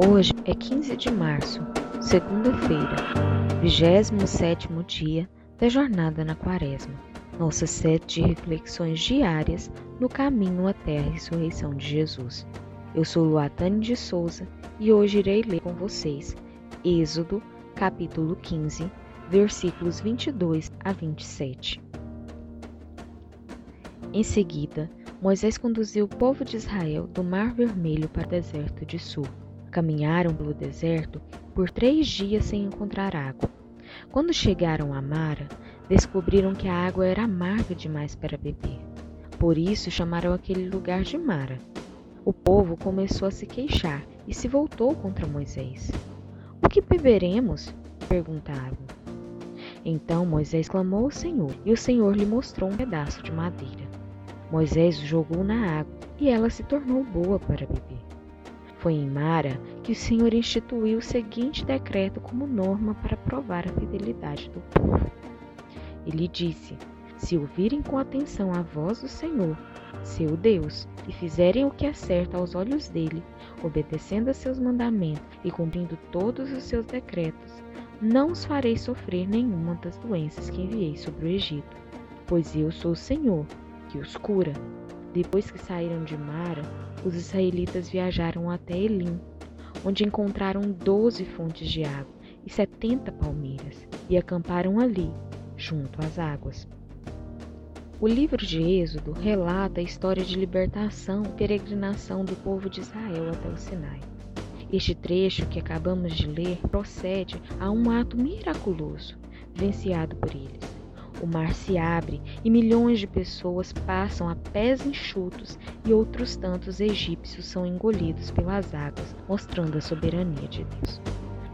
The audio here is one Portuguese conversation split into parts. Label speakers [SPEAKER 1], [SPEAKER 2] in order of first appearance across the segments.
[SPEAKER 1] Hoje é 15 de março, segunda-feira, 27 dia da jornada na Quaresma. Nossa sete de reflexões diárias no caminho até a ressurreição de Jesus. Eu sou Luatane de Souza e hoje irei ler com vocês Êxodo, capítulo 15, versículos 22 a 27. Em seguida, Moisés conduziu o povo de Israel do Mar Vermelho para o deserto de Sul Caminharam pelo deserto por três dias sem encontrar água. Quando chegaram a Mara, descobriram que a água era amarga demais para beber. Por isso chamaram aquele lugar de Mara. O povo começou a se queixar e se voltou contra Moisés. O que beberemos? perguntaram. Então Moisés clamou ao Senhor, e o Senhor lhe mostrou um pedaço de madeira. Moisés o jogou na água, e ela se tornou boa para beber. Foi em Mara que o Senhor instituiu o seguinte decreto como norma para provar a fidelidade do povo. Ele disse: Se ouvirem com atenção a voz do Senhor, seu Deus, e fizerem o que é certo aos olhos dele, obedecendo a seus mandamentos e cumprindo todos os seus decretos, não os farei sofrer nenhuma das doenças que enviei sobre o Egito, pois eu sou o Senhor, que os cura. Depois que saíram de Mara, os israelitas viajaram até Elim, onde encontraram doze fontes de água e setenta palmeiras, e acamparam ali, junto às águas. O livro de Êxodo relata a história de libertação e peregrinação do povo de Israel até o Sinai. Este trecho que acabamos de ler procede a um ato miraculoso, venciado por eles o mar se abre e milhões de pessoas passam a pés enxutos e outros tantos egípcios são engolidos pelas águas, mostrando a soberania de Deus.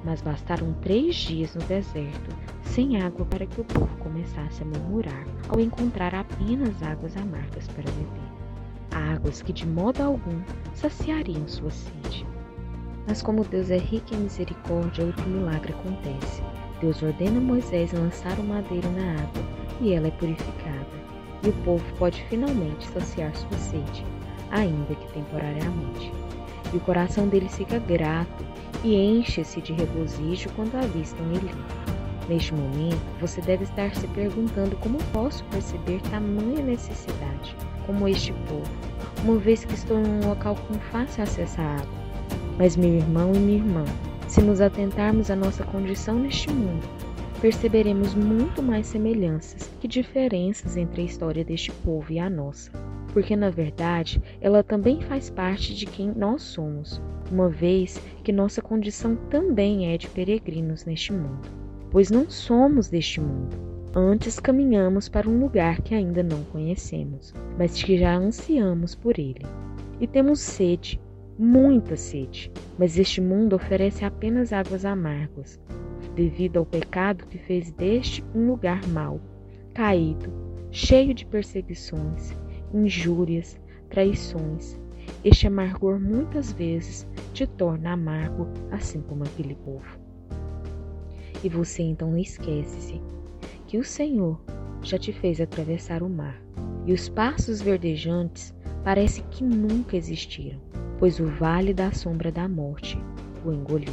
[SPEAKER 1] Mas bastaram três dias no deserto, sem água, para que o povo começasse a murmurar ao encontrar apenas águas amargas para beber. Águas que de modo algum saciariam sua sede. Mas como Deus é rico em misericórdia, outro milagre acontece. Deus ordena a Moisés lançar o madeiro na água e ela é purificada, e o povo pode finalmente saciar sua sede, ainda que temporariamente. E o coração deles fica grato e enche-se de regozijo quando avistam Eli. Neste momento, você deve estar se perguntando como posso perceber tamanha necessidade, como este povo, uma vez que estou em um local com fácil acesso à água. Mas, meu irmão e minha irmã, se nos atentarmos à nossa condição neste mundo, perceberemos muito mais semelhanças que diferenças entre a história deste povo e a nossa. Porque, na verdade, ela também faz parte de quem nós somos, uma vez que nossa condição também é de peregrinos neste mundo. Pois não somos deste mundo, antes caminhamos para um lugar que ainda não conhecemos, mas que já ansiamos por ele. E temos sede, muita sede, mas este mundo oferece apenas águas amargas, devido ao pecado que fez deste um lugar mau, caído, cheio de perseguições, injúrias, traições. Este amargor muitas vezes te torna amargo, assim como aquele povo. E você então esquece-se que o Senhor já te fez atravessar o mar, e os passos verdejantes parece que nunca existiram, pois o vale da sombra da morte o engoliu.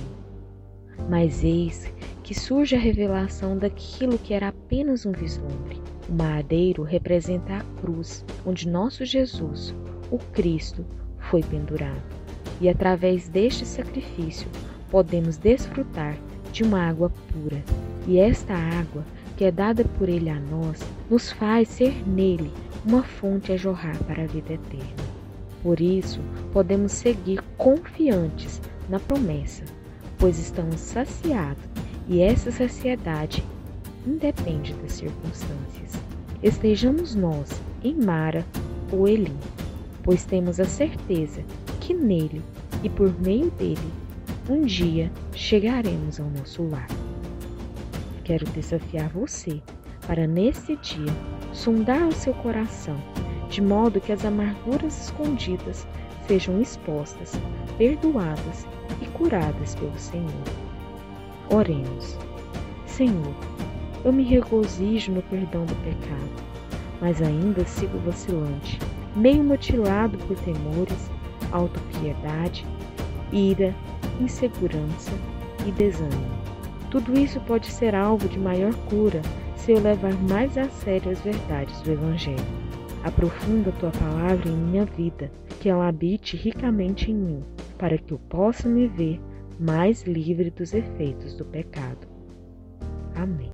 [SPEAKER 1] Mas eis que surge a revelação daquilo que era apenas um vislumbre. O madeiro representa a cruz, onde nosso Jesus, o Cristo, foi pendurado. E através deste sacrifício podemos desfrutar de uma água pura. E esta água, que é dada por Ele a nós, nos faz ser nele uma fonte a jorrar para a vida eterna. Por isso, podemos seguir confiantes na promessa pois estamos saciados e essa saciedade independe das circunstâncias. Estejamos nós em Mara ou Elim, pois temos a certeza que nele e por meio dele um dia chegaremos ao nosso lar. Quero desafiar você para nesse dia sondar o seu coração, de modo que as amarguras escondidas sejam expostas, perdoadas e curadas pelo Senhor. Oremos. Senhor, eu me regozijo no perdão do pecado, mas ainda sigo vacilante, meio mutilado por temores, autopiedade, ira, insegurança e desânimo. Tudo isso pode ser alvo de maior cura se eu levar mais a sério as verdades do Evangelho. Aprofunda tua palavra em minha vida, que ela habite ricamente em mim, para que eu possa me ver mais livre dos efeitos do pecado. Amém.